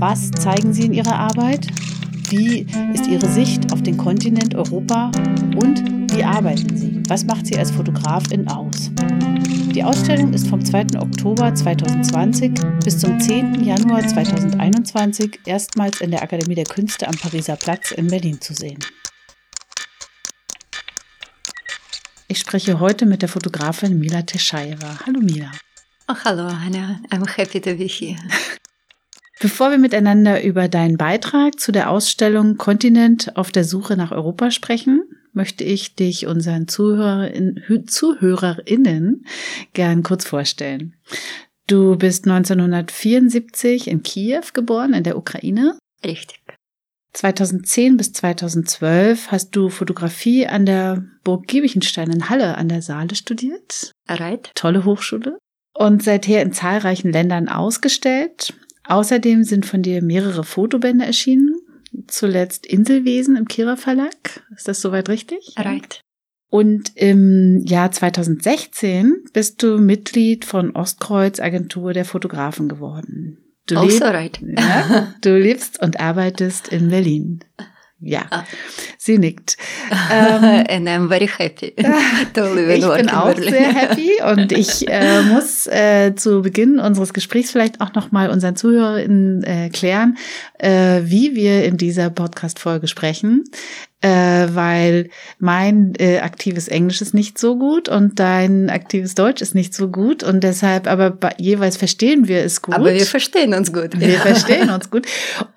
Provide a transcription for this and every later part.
Was zeigen sie in ihrer Arbeit? Wie ist ihre Sicht auf den Kontinent Europa? Und wie arbeiten sie? Was macht sie als Fotografin aus? Die Ausstellung ist vom 2. Oktober 2020 bis zum 10. Januar 2021 erstmals in der Akademie der Künste am Pariser Platz in Berlin zu sehen. Ich spreche heute mit der Fotografin Mila Teschaeva. Hallo Mila. Oh, hallo Anna, I'm happy to be here. Bevor wir miteinander über deinen Beitrag zu der Ausstellung Kontinent auf der Suche nach Europa sprechen, möchte ich dich unseren Zuhörerin, ZuhörerInnen gern kurz vorstellen. Du bist 1974 in Kiew geboren, in der Ukraine. Richtig. 2010 bis 2012 hast du Fotografie an der Burg Giebichenstein in Halle an der Saale studiert. Right. Tolle Hochschule. Und seither in zahlreichen Ländern ausgestellt. Außerdem sind von dir mehrere Fotobände erschienen. Zuletzt Inselwesen im Kira Verlag. Ist das soweit richtig? Right. Und im Jahr 2016 bist du Mitglied von Ostkreuz Agentur der Fotografen geworden. Du, also leb right. ja, du lebst und arbeitest in Berlin. Ja, Ah. sie nickt. Ähm, And I'm very happy ich bin in auch sehr happy und ich äh, muss äh, zu Beginn unseres Gesprächs vielleicht auch noch mal unseren ZuhörerInnen äh, klären, äh, wie wir in dieser Podcast-Folge sprechen, äh, weil mein äh, aktives Englisch ist nicht so gut und dein aktives Deutsch ist nicht so gut und deshalb, aber jeweils verstehen wir es gut. Aber wir verstehen uns gut. Wir verstehen uns gut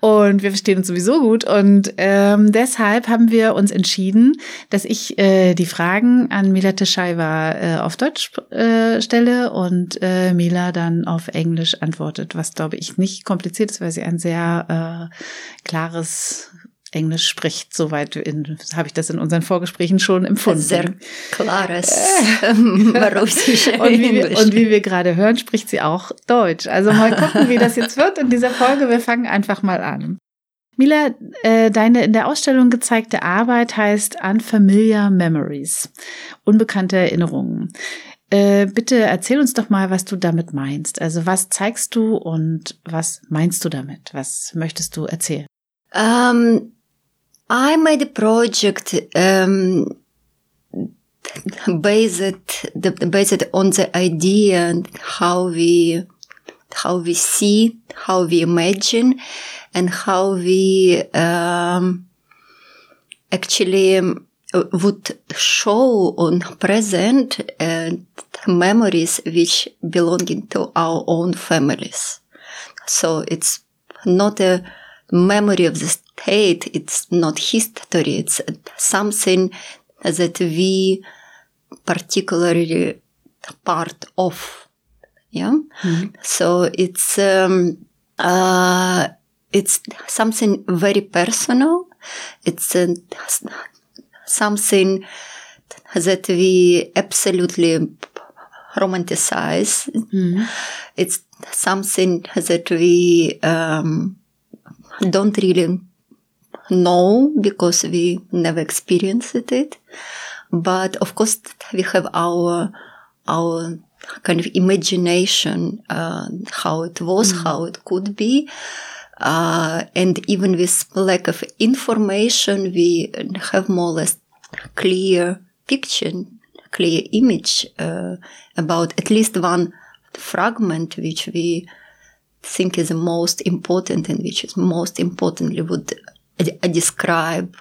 und wir verstehen uns sowieso gut. Und ähm, deshalb haben wir uns entschieden, dass ich äh, die Fragen an Mila Teschaiwa äh, auf Deutsch äh, stelle und äh, Mila dann auf Englisch antwortet, was glaube ich nicht kompliziert ist, weil sie ein sehr äh, klares Englisch spricht. Soweit habe ich das in unseren Vorgesprächen schon empfunden. Sehr klares ähm, russische Und wie, wir, und wie wir gerade hören, spricht sie auch Deutsch. Also mal gucken, wie das jetzt wird in dieser Folge. Wir fangen einfach mal an. Mila, äh, deine in der Ausstellung gezeigte Arbeit heißt Unfamiliar Memories, unbekannte Erinnerungen. Äh, bitte erzähl uns doch mal, was du damit meinst. Also was zeigst du und was meinst du damit? Was möchtest du erzählen? Um, I made a project um, based based on the idea and how we how we see, how we imagine, and how we um, actually um, would show on present uh, memories which belonging to our own families. So it's not a memory of the state. It's not history. It's something that we particularly part of. Yeah. So it's, um, uh, it's something very personal. It's uh, something that we absolutely romanticize. It's something that we um, don't really know because we never experienced it. But of course, we have our our kind of imagination, uh, how it was, how it could be. Uh, and even with lack of information, we have more or less clear picture, clear image uh, about at least one fragment which we think is the most important and which is most importantly would uh, describe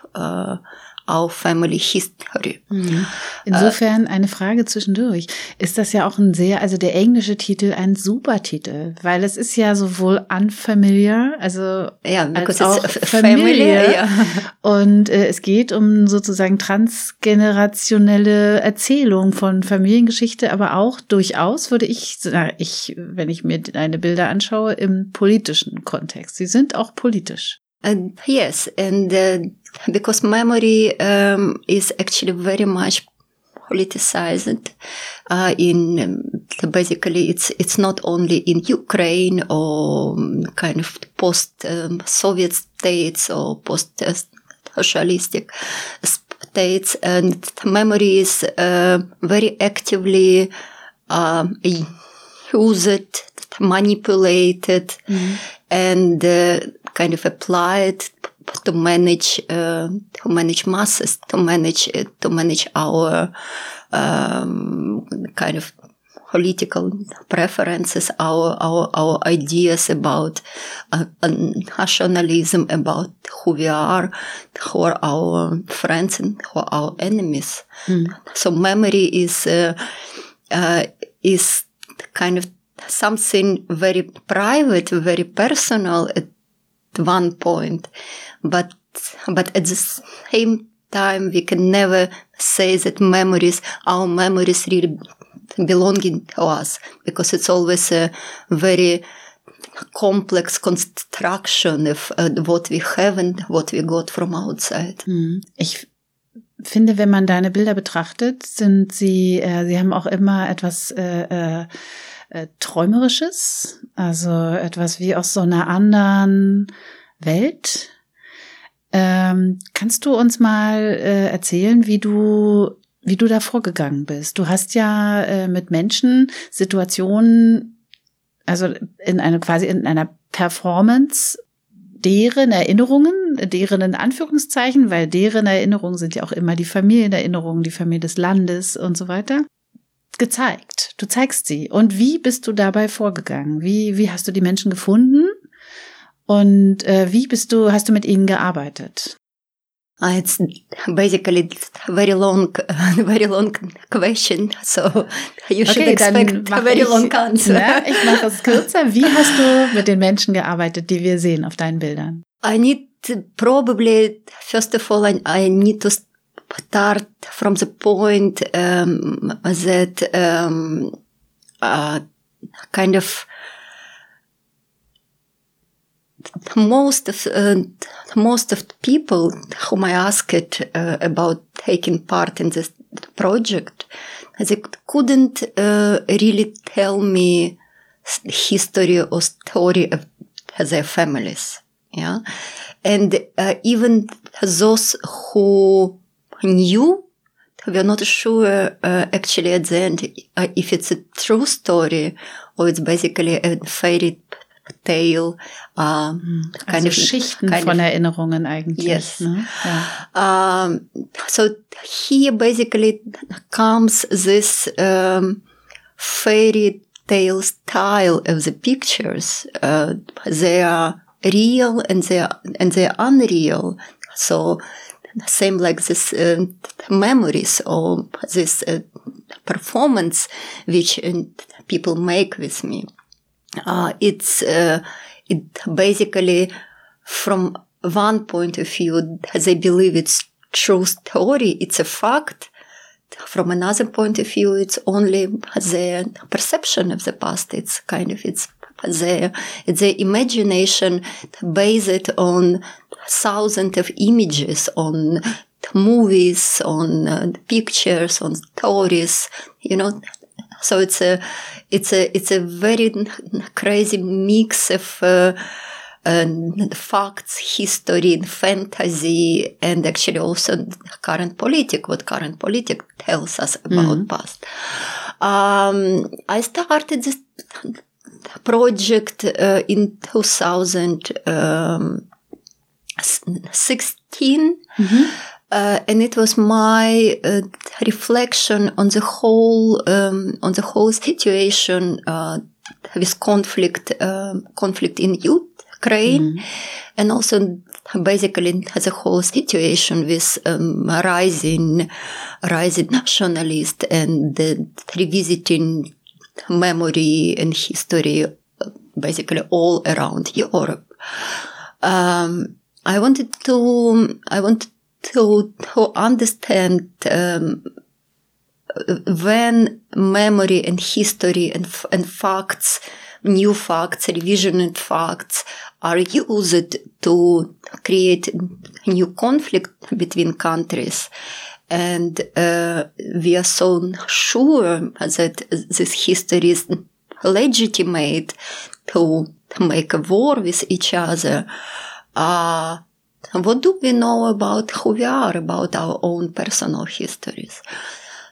uh, our family history. Mhm. Insofern eine Frage zwischendurch. Ist das ja auch ein sehr, also der englische Titel ein super Titel, weil es ist ja sowohl unfamiliar, also Yeah, als auch familiar. Yeah. Und äh, es geht um sozusagen transgenerationelle Erzählung von Familiengeschichte, aber auch durchaus würde ich, na, ich, wenn ich mir deine Bilder anschaue, im politischen Kontext. Sie sind auch politisch. And yes, and uh, because memory um, is actually very much politicized. Uh, in um, basically, it's it's not only in Ukraine or um, kind of post um, Soviet states or post uh, socialistic states, and memory is uh, very actively um, used, manipulated, and uh, kind of applied to manage uh, to manage masses, to manage uh, to manage our um, kind of political preferences, our our our ideas about uh, uh, nationalism, about who we are, who are our friends and who are our enemies. So memory is uh, uh, is kind of something very private, very personal at one point, but but at the same time we can never say that memories, our memories, really belonging to us because it's always a very complex construction of uh, what we have and what we got from outside. Ich finde, wenn man deine Bilder betrachtet, sind sie, äh, sie haben auch immer etwas äh, äh, äh, Träumerisches, also etwas wie aus so einer anderen Welt. Ähm, kannst du uns mal äh, erzählen, wie du wie du da vorgegangen bist? Du hast ja äh, mit Menschen Situationen, also in einer quasi in einer Performance deren Erinnerungen, deren in Anführungszeichen, weil deren Erinnerungen sind ja auch immer die Familienerinnerungen, die Familie des Landes und so weiter, gezeigt. Du zeigst sie. Und wie bist du dabei vorgegangen? Wie, wie hast du die Menschen gefunden? Und äh, wie bist du, hast du mit ihnen gearbeitet? Uh, it's basically very long, very long question. So you should expect a very ich, long answer. Ja, ich mache es kürzer. Wie hast du mit den Menschen gearbeitet, die wir sehen auf deinen Bildern? I need to probably first of all I, I need to start from the point um, that um, uh, kind of most of uh, most of people whom I asked uh, about taking part in this project, they couldn't uh, really tell me history or story of their families. Yeah, and uh, even those who knew were not sure uh, actually at the end uh, if it's a true story or it's basically a fairy tale, uh, kind Also of Schichten kind von of- Erinnerungen eigentlich. Yes. Ne? Um, so here basically comes this um, fairy tale style of the pictures. Uh, they are real and they are and they are unreal. So same like this uh, memories or this uh, performance which uh, people make with me. Uh, it's uh, it basically from one point of view they believe it's true story it's a fact from another point of view it's only their perception of the past it's kind of it's their their imagination based on thousands of images on movies on uh, pictures on stories you know so it's a it's a it's a very crazy mix of uh, uh, facts, history, and fantasy, and actually also current politics, What current politics tells us about past. Um, I started this project uh, in 2016. Uh, and it was my uh, reflection on the whole um, on the whole situation uh, with conflict um, conflict in Ukraine, mm. and also basically the whole situation with um, rising, rising nationalist and the revisiting memory and history, basically all around Europe. Um, I wanted to, I wanted to, to understand um, when memory and history and, and facts, new facts, revisioned facts are used to create new conflict between countries. And uh, we are so sure that this history is legitimate to make a war with each other. Uh, what do we know about who we are, about our own personal histories?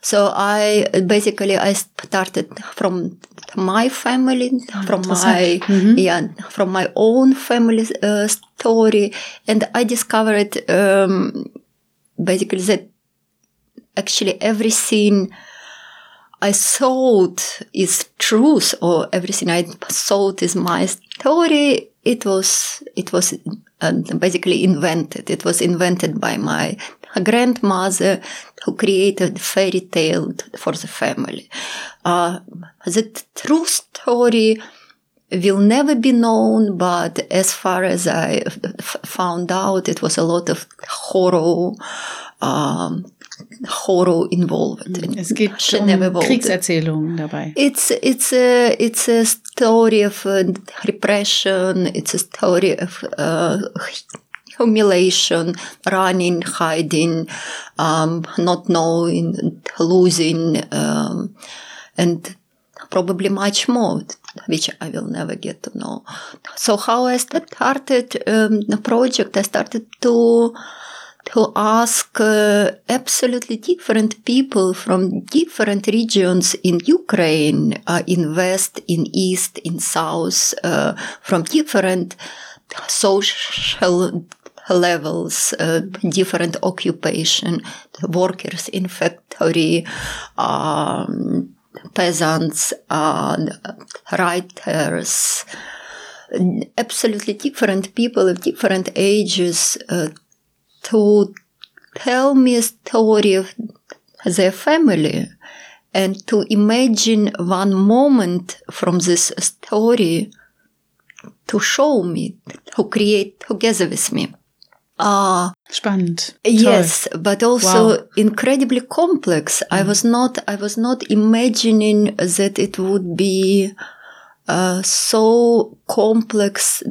So I basically I started from my family, from my mm-hmm. yeah, from my own family uh, story, and I discovered um, basically that actually everything I thought is truth or everything I thought is my story. It was it was uh, basically invented. It was invented by my grandmother who created fairy tale for the family. Uh, the true story will never be known, but as far as I found out, it was a lot of horror, um, horror involved. Es geht um Kriegserzählungen dabei. It's it's a it's a story of uh, repression. It's a story of uh, humiliation, running, hiding, um, not knowing, losing, um, and probably much more, which I will never get to know. So how I started um, the project, I started to to ask uh, absolutely different people from different regions in Ukraine, uh, in West, in East, in South, uh, from different social levels, uh, different occupation, workers in factory, um, peasants, uh, writers, absolutely different people of different ages uh, to tell me a story of their family and to imagine one moment from this story to show me, to create together with me. Ah, spannend. Yes, Toll. but also wow. incredibly complex. Mm. I was not. I was not imagining that it would be a so complex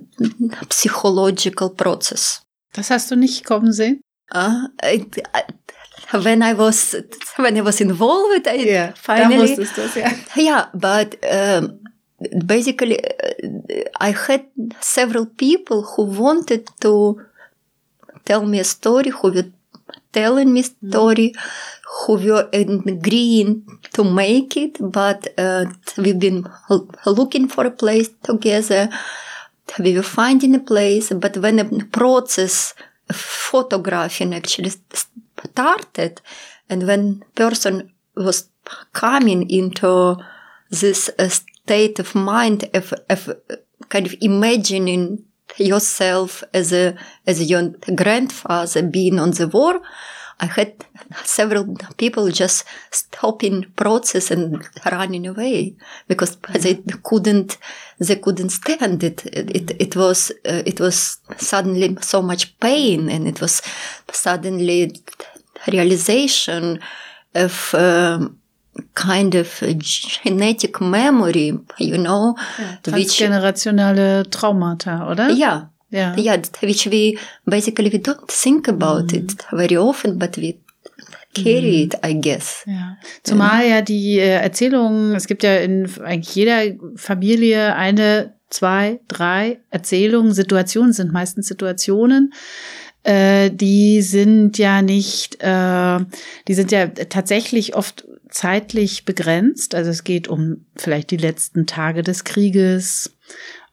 psychological process. Das hast du nicht kommen sehen? Uh, it, uh, when I was when I was involved, I yeah, finally. Das, yeah. yeah, but um, basically, uh, I had several people who wanted to tell me a story, who were telling me story, who were agreeing to make it, but uh, we've been looking for a place together. We were finding a place, but when the process of photographing actually started, and when person was coming into this uh, state of mind of, of kind of imagining yourself as a as your grandfather being on the war i had several people just stopping process and running away because they couldn't they couldn't stand it it, it was uh, it was suddenly so much pain and it was suddenly realization of um, kind of genetic memory, you know. Yeah, transgenerationale Traumata, oder? Yeah. Yeah. Yeah, which we basically we don't think about mm. it very often, but we carry it, I guess. Ja. Zumal ja die äh, Erzählungen, es gibt ja in eigentlich jeder Familie eine, zwei, drei Erzählungen, Situationen sind meistens Situationen, äh, die sind ja nicht, äh, die sind ja tatsächlich oft zeitlich begrenzt. Also es geht um vielleicht die letzten Tage des Krieges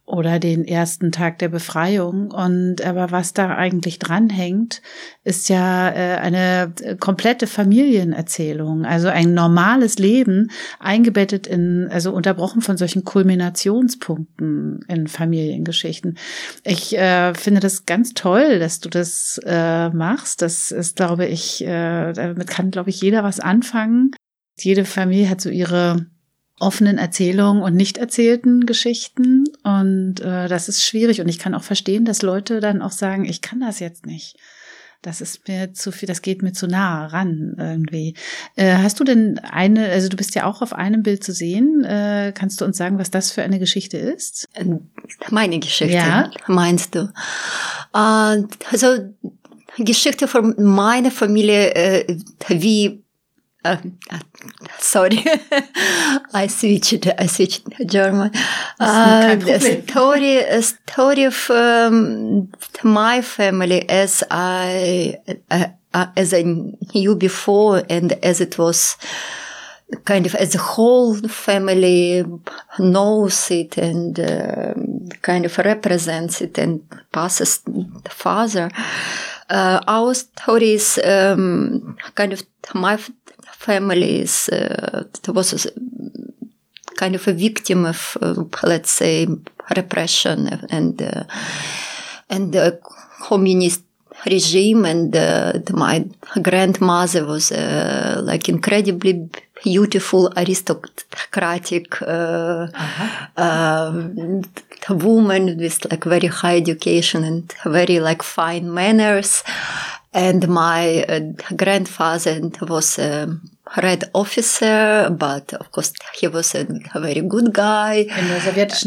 oder den ersten Tag der Befreiung. Und aber was da eigentlich dranhängt, ist ja äh, eine komplette Familienerzählung, also ein normales Leben eingebettet in, also unterbrochen von solchen Kulminationspunkten in Familiengeschichten. Ich äh, finde das ganz toll, dass du das äh, machst. Das ist, glaube ich, äh, damit kann, glaube ich, jeder was anfangen. Jede Familie hat so ihre offenen Erzählungen und nicht erzählten Geschichten. Und äh, das ist schwierig. Und ich kann auch verstehen, dass Leute dann auch sagen, ich kann das jetzt nicht. Das ist mir zu viel, das geht mir zu nah ran irgendwie. Äh, hast du denn eine, also du bist ja auch auf einem Bild zu sehen. Äh, kannst du uns sagen, was das für eine Geschichte ist? Meine Geschichte, ja? meinst du? Äh, also Geschichte von meiner Familie, äh, wie uh, sorry, I switched. I switched German. Uh, the story, story of um, my family as I uh, uh, as I knew before, and as it was kind of as a whole family knows it and uh, kind of represents it and passes the father. Uh, our story is um, kind of my families uh, was a, kind of a victim of, uh, let's say, repression and uh, and the communist regime. And uh, my grandmother was uh, like incredibly beautiful, aristocratic uh, uh-huh. woman with like very high education and very like fine manners and my uh, grandfather was a red officer, but of course he was a, a very good guy. In the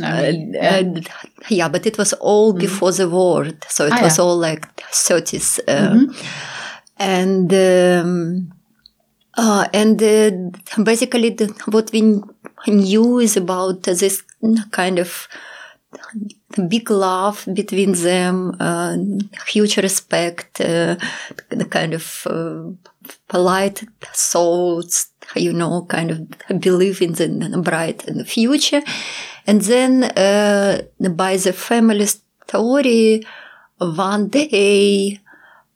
Armee. Uh, yeah. yeah, but it was all mm -hmm. before the war, so it ah, was yeah. all like 30s. Uh, mm -hmm. And um, uh, and uh, basically, the, what we knew is about this kind of big love between them, uh, huge respect, uh, the kind of uh, polite thoughts, you know, kind of believe in the bright in the future. And then uh, by the family story, one day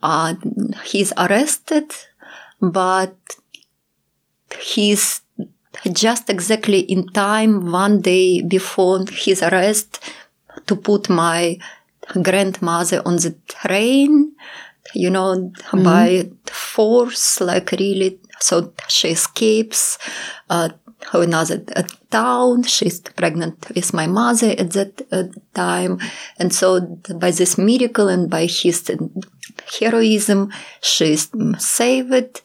uh, he's arrested, but he's just exactly in time one day before his arrest to put my grandmother on the train you know mm-hmm. by force like really so she escapes uh, another uh, town. She's pregnant with my mother at that uh, time. And so by this miracle and by his heroism she's saved.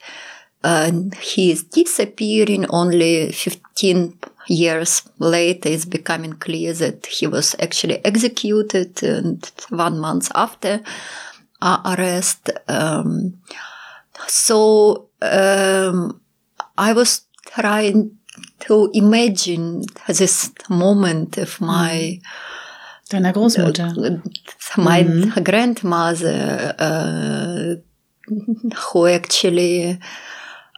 And he is disappearing only 15 years later it's becoming clear that he was actually executed and one month after our arrest um, so um, i was trying to imagine this moment of my Deiner Großmutter. Uh, my mm-hmm. grandmother, uh, who actually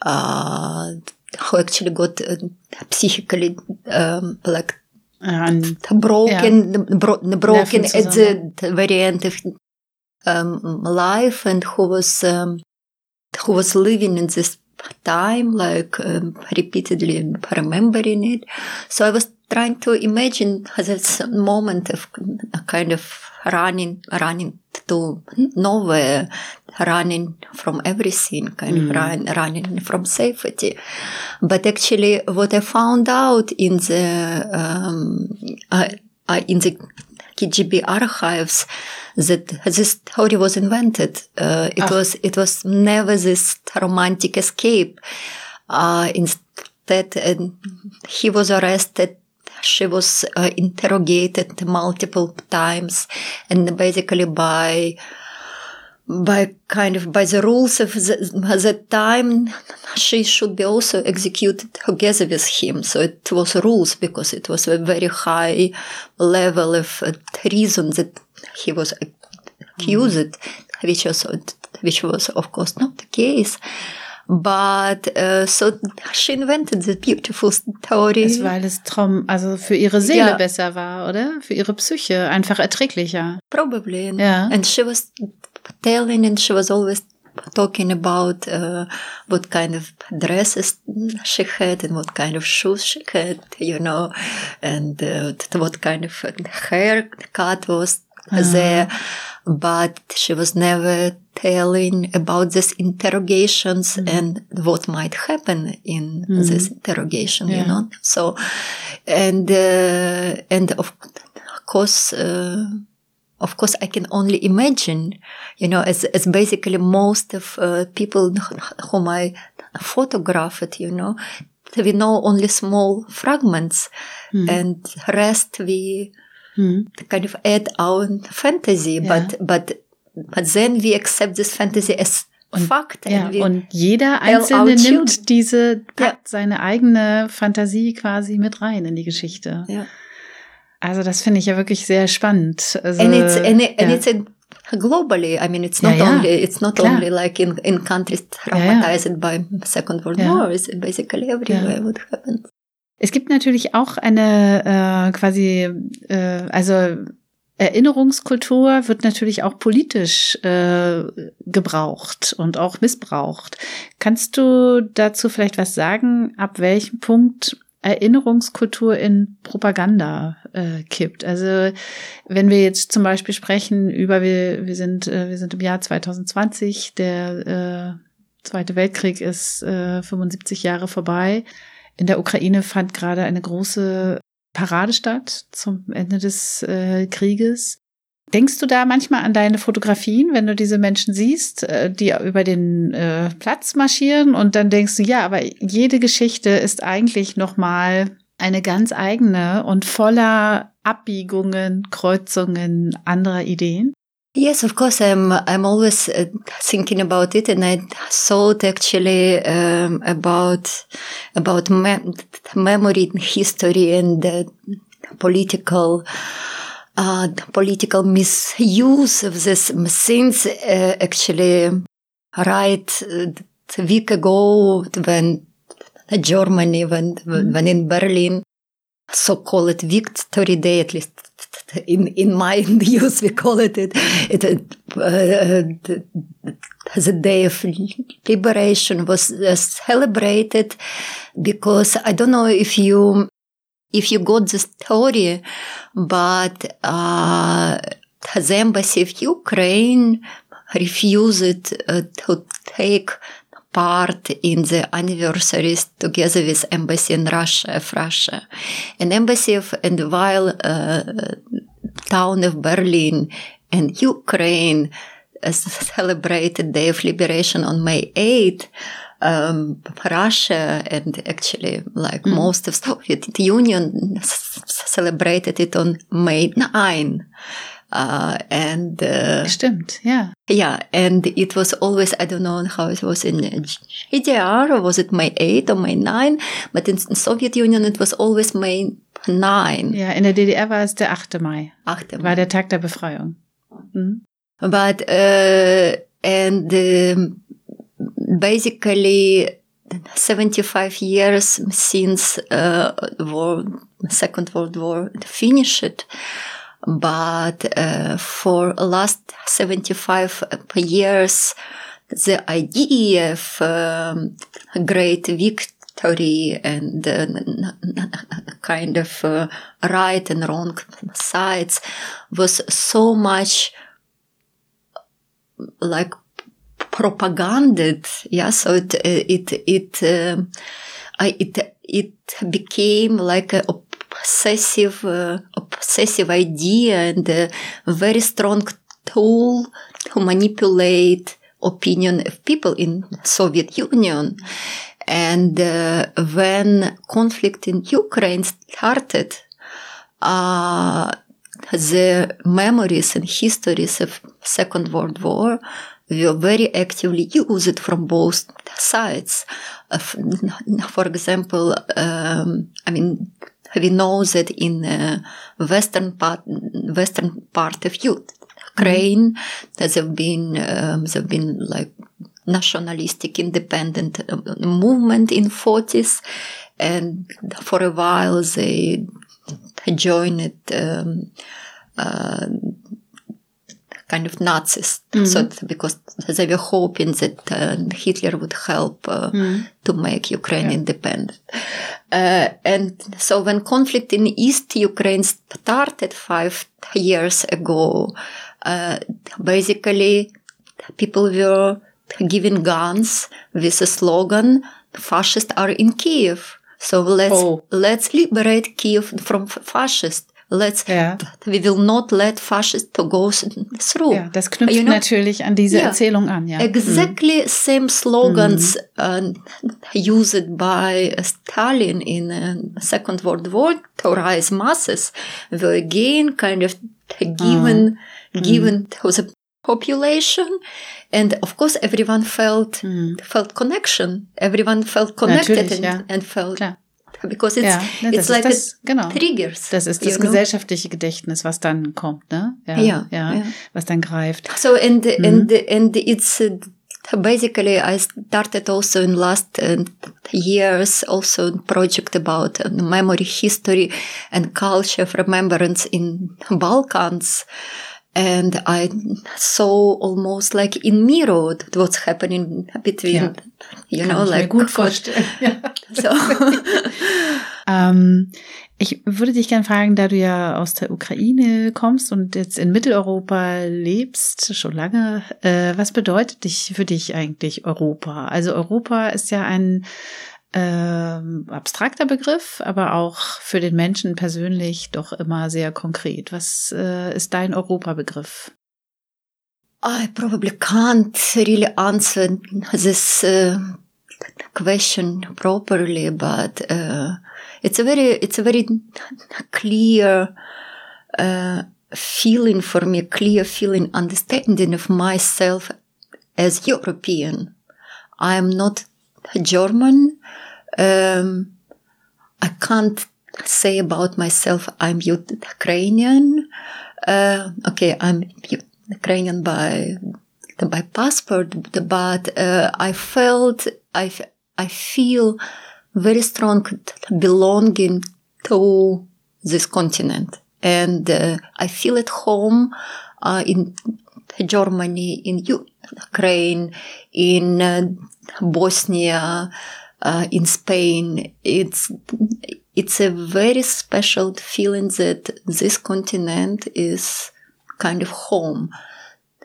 uh, who actually got uh, psychically um, like and, broken, yeah. bro- broken at the, the very end of um, life, and who was um, who was living in this time, like um, repeatedly remembering it. So I was trying to imagine this moment of kind of running, running to nowhere, running from everything, kind mm. of run, running from safety. But actually, what I found out in the um, uh, uh, in the KGB archives that this story was invented. Uh, it ah. was it was never this romantic escape. Uh, instead, he was arrested she was uh, interrogated multiple times and basically by by kind of by the rules of the, the time she should be also executed together with him so it was rules because it was a very high level of uh, treason that he was accused mm. which was which was of course not the case But uh, so she invented this beautiful story. Es, weil es Traum, also für ihre Seele yeah. besser war, oder? Für ihre Psyche einfach erträglicher. Probably. Yeah. And she was telling and she was always talking about uh, what kind of dresses she had and what kind of shoes she had, you know, and uh, what kind of haircut was uh-huh. there. But she was never telling about these interrogations mm. and what might happen in mm. this interrogation, yeah. you know. So, and uh, and of course. Uh, of course, I can only imagine, you know, as, as basically most of uh, people whom I photographed, you know, we know only small fragments mm. and rest we mm. kind of add our fantasy, yeah. but, but, but then we accept this fantasy as und, Fakt. Ja, und jeder Einzelne nimmt diese, packt ja. seine eigene Fantasie quasi mit rein in die Geschichte. Ja. Also das finde ich ja wirklich sehr spannend. Also, and it's and, it, and it's a globally. I mean, it's not ja, ja. only it's not Klar. only like in in countries traumatized ja, by Second World War. It's basically everywhere what happens. Es gibt natürlich auch eine äh, quasi äh, also Erinnerungskultur wird natürlich auch politisch äh, gebraucht und auch missbraucht. Kannst du dazu vielleicht was sagen, ab welchem Punkt Erinnerungskultur in Propaganda äh, kippt. Also wenn wir jetzt zum Beispiel sprechen über wir wir sind äh, wir sind im Jahr 2020, der äh, Zweite Weltkrieg ist äh, 75 Jahre vorbei. In der Ukraine fand gerade eine große Parade statt zum Ende des äh, Krieges. Denkst du da manchmal an deine Fotografien, wenn du diese Menschen siehst, äh, die über den äh, Platz marschieren und dann denkst du, ja, aber jede Geschichte ist eigentlich nochmal eine ganz eigene und voller Abbiegungen, Kreuzungen anderer Ideen? Yes, of course. I'm I'm always uh, thinking about it, and I thought actually um, about about me memory, history, and uh, political uh, political misuse of this since uh, actually right a week ago when Germany, when, mm-hmm. when in Berlin, so-called Victory Day, at least in, in my news, we call it, it, it uh, the day of liberation was uh, celebrated because I don't know if you if you got the story, but uh, the embassy of Ukraine refused uh, to take part in the anniversaries together with embassy in Russia of Russia. An embassy of and while uh, town of Berlin and Ukraine uh, celebrated Day of Liberation on May 8th, um, Russia and actually like mm. most of Soviet Union celebrated it on May 9. Uh, and uh, Stimmt, yeah. Yeah, and it was always, I don't know how it was in GDR, or was it May 8 or May 9, but in Soviet Union it was always May 9. Ja, in der DDR war es der 8. Mai. 8. Mai. War der Tag der Befreiung. Mhm. But, uh, and um, basically 75 years since uh, war, Second World War finished, but uh, for last 75 years, the idea of um, great victory and uh, kind of uh, right and wrong sides was so much like propaganded. Yeah, so it it it uh, it it became like a obsessive obsessive idea and a very strong tool to manipulate opinion of people in Soviet Union. And uh, when conflict in Ukraine started, uh, the memories and histories of Second World War were very actively used from both sides. Uh, for example, um, I mean, we know that in uh, western part, western part of Ukraine, mm-hmm. there have been um, there have been like nationalistic independent uh, movement in 40s and for a while they joined um, uh, kind of Nazis. Mm. So because they were hoping that uh, Hitler would help uh, mm. to make Ukraine yeah. independent. Uh, and so when conflict in East Ukraine started five years ago, uh, basically people were given guns with a slogan, fascists are in Kiev. So let's, oh. let's liberate Kiev from fascists. Let's, ja. we will not let fascists to go through. Ja, das knüpft you know? natürlich an diese yeah. Erzählung an, ja. Exactly mm. same slogans mm. uh, used by Stalin in uh, Second World War to rise masses were again kind of given, mm. given to the population and of course everyone felt mm. felt connection everyone felt connected and, ja. and, felt Klar. Because it's, ja, ne, it's like das, genau. triggers das ist das gesellschaftliche know? Gedächtnis was dann kommt ne ja, ja, ja, ja. was dann greift so and mm. and and it's uh, basically I started also in last uh, years also project about uh, memory history and culture of remembrance in Balkans and I saw almost like in mirror what's happening between, ja. you know, like gut vorstellen. so. ähm, ich würde dich gerne fragen, da du ja aus der Ukraine kommst und jetzt in Mitteleuropa lebst, schon lange, äh, was bedeutet dich für dich eigentlich Europa? Also Europa ist ja ein ähm, abstrakter Begriff, aber auch für den Menschen persönlich doch immer sehr konkret. Was äh, ist dein Europabegriff? I probably can't really answer this uh, question properly, but uh, it's a very it's a very clear uh, feeling for me, clear feeling, understanding of myself as European. I am not German. Um, I can't say about myself I'm Ukrainian. Uh, okay, I'm Ukrainian by by passport, but uh, I felt I I feel very strong belonging to this continent, and uh, I feel at home uh, in Germany, in Ukraine, in uh, Bosnia, uh, in Spain. It's it's a very special feeling that this continent is kind of home.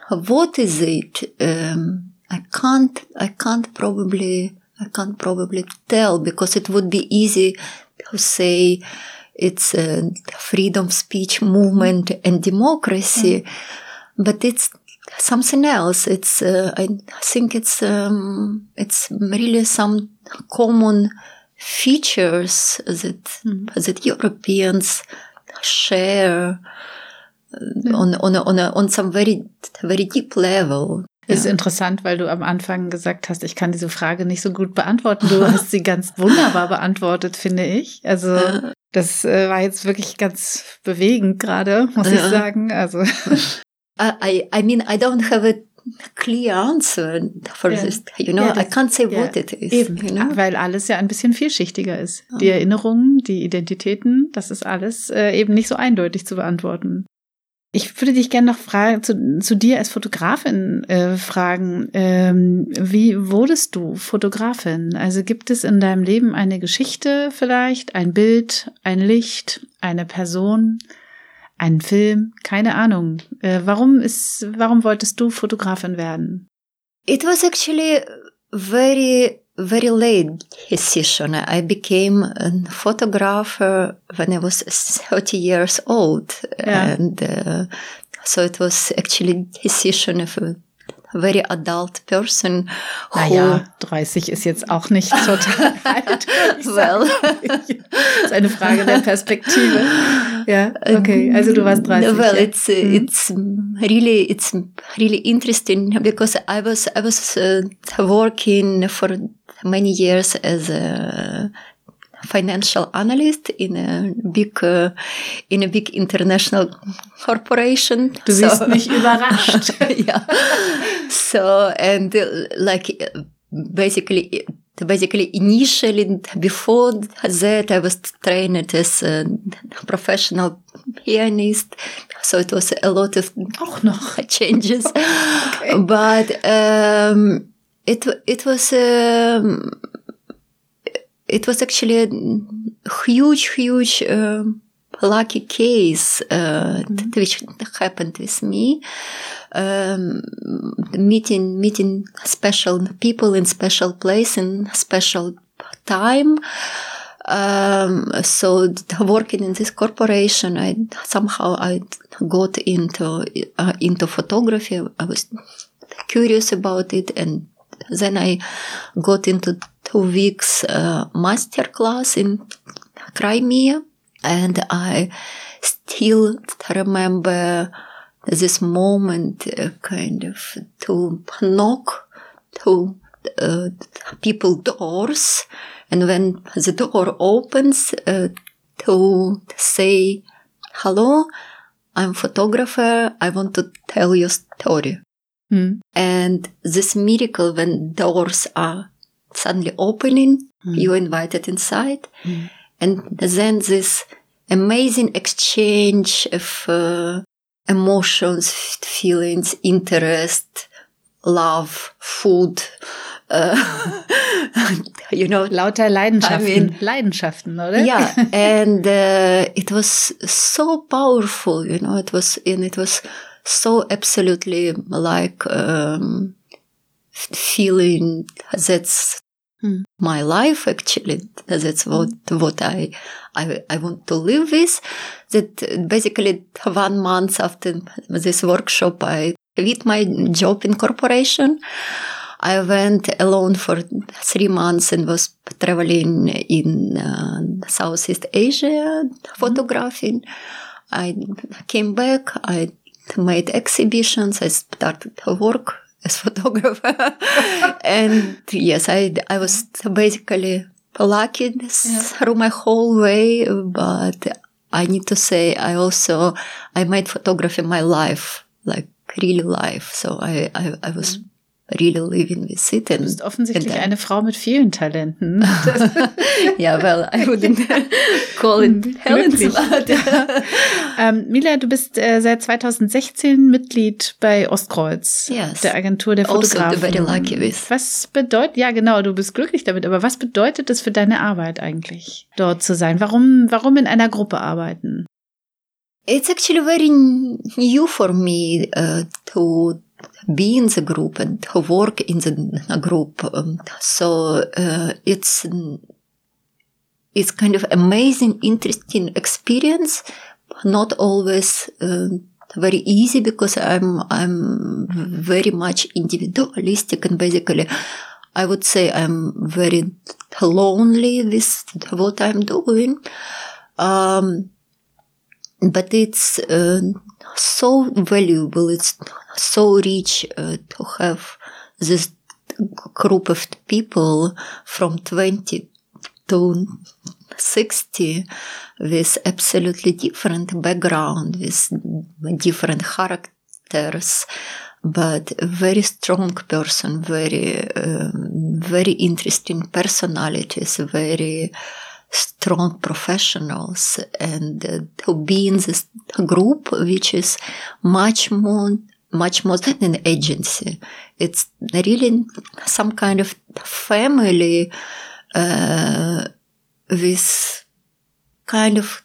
What is it? Um, I can't. I can't probably. I can't probably tell because it would be easy to say it's a freedom of speech movement and democracy, mm. but it's something else. It's uh, I think it's um, it's really some common features that mm. that Europeans share mm. on on on, a, on some very very deep level. Ist interessant, weil du am Anfang gesagt hast, ich kann diese Frage nicht so gut beantworten. Du hast sie ganz wunderbar beantwortet, finde ich. Also das äh, war jetzt wirklich ganz bewegend gerade, muss ja. ich sagen. Also I, I mean, I don't have a clear answer for yeah. this. You know, yeah, I can't say yeah. what it is. Eben, you know? weil alles ja ein bisschen vielschichtiger ist. Oh. Die Erinnerungen, die Identitäten, das ist alles äh, eben nicht so eindeutig zu beantworten. Ich würde dich gerne noch fragen, zu, zu dir als Fotografin äh, fragen, ähm, wie wurdest du Fotografin? Also gibt es in deinem Leben eine Geschichte vielleicht, ein Bild, ein Licht, eine Person, einen Film, keine Ahnung. Äh, warum ist, warum wolltest du Fotografin werden? It was actually very, very late decision. I became a photographer when I was 30 years old. Yeah. And uh, so it was actually decision of a very adult person. Naja, 30 ist jetzt auch nicht total alt. well. Das ist eine Frage der Perspektive. Ja, okay. Also du warst 30. Well, ja. it's uh, mm. it's really it's really interesting because I was I was uh, working for many years as a financial analyst in a big uh, in a big international corporation. Du bist so, nicht überrascht. yeah. So and uh, like basically basically initially before that I was trained as a professional pianist so it was a lot of auch noch changes okay. but um, it it was um, it was actually a huge huge um, lucky case uh, mm-hmm. which happened with me um, meeting meeting special people in special place in special time. Um, so working in this corporation, I somehow I got into uh, into photography. I was curious about it, and then I got into two weeks uh, master class in Crimea, and I still remember this moment uh, kind of to knock to uh, people doors and when the door opens uh, to say hello i'm photographer i want to tell your story mm. and this miracle when doors are suddenly opening mm. you're invited inside mm. And then this amazing exchange of uh, emotions, feelings, interest, love, food. Uh, you know, lauter Leidenschaften, I mean, Leidenschaften, oder? Yeah, and uh, it was so powerful. You know, it was and it was so absolutely like um, feeling that's Hmm. My life actually, that's what what I, I I want to live with. That basically one month after this workshop, I quit my job in corporation. I went alone for three months and was traveling in uh, Southeast Asia, photographing. I came back. I made exhibitions. I started to work as photographer. and yes, I, I was basically lucky yeah. through my whole way, but I need to say I also, I made photography my life, like really life. So I, I, I was mm really living with it. And, du bist offensichtlich and, eine Frau mit vielen Talenten. ja, well, I wouldn't call it talent. Ja. Ähm, Mila, du bist äh, seit 2016 Mitglied bei Ostkreuz, yes. der Agentur der Fotografen. Also very lucky with. Was bedeutet, ja genau, du bist glücklich damit, aber was bedeutet es für deine Arbeit eigentlich, dort zu sein? Warum, warum in einer Gruppe arbeiten? It's actually very new for me uh, to be in the group and work in the group. Um, so uh, it's it's kind of amazing, interesting experience. Not always uh, very easy because I'm I'm very much individualistic and basically I would say I'm very lonely with what I'm doing. Um, but it's uh, so valuable. It's so rich uh, to have this group of people from 20 to 60 with absolutely different background, with different characters, but very strong person, very, um, very interesting personalities, very strong professionals. And uh, to be in this group which is much more much more than an agency it's really some kind of family uh, with kind of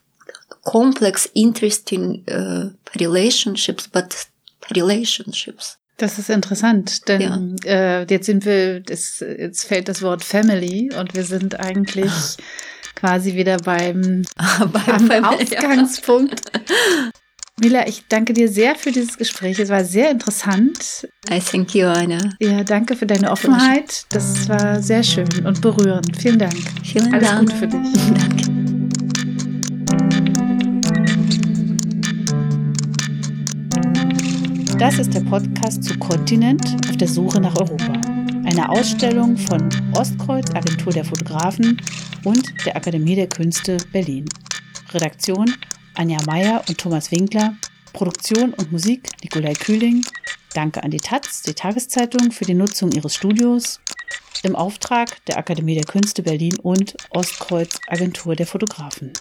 complex interesting uh, relationships but relationships Das ist interessant, denn ja. äh, jetzt sind wir, das, jetzt fällt das Wort Family und wir sind eigentlich quasi wieder beim, beim Ausgangspunkt. Mila, ich danke dir sehr für dieses Gespräch. Es war sehr interessant. I thank you, Anna. Ja, danke für deine Offenheit. Das war sehr schön und berührend. Vielen Dank. Vielen Alles Dank. Gute für dich. Danke. Das ist der Podcast zu Kontinent auf der Suche nach Europa Eine Ausstellung von Ostkreuz, Agentur der Fotografen und der Akademie der Künste Berlin. Redaktion Anja Meyer und Thomas Winkler. Produktion und Musik Nikolai Kühling. Danke an die Taz, die Tageszeitung, für die Nutzung ihres Studios im Auftrag der Akademie der Künste Berlin und Ostkreuz Agentur der Fotografen.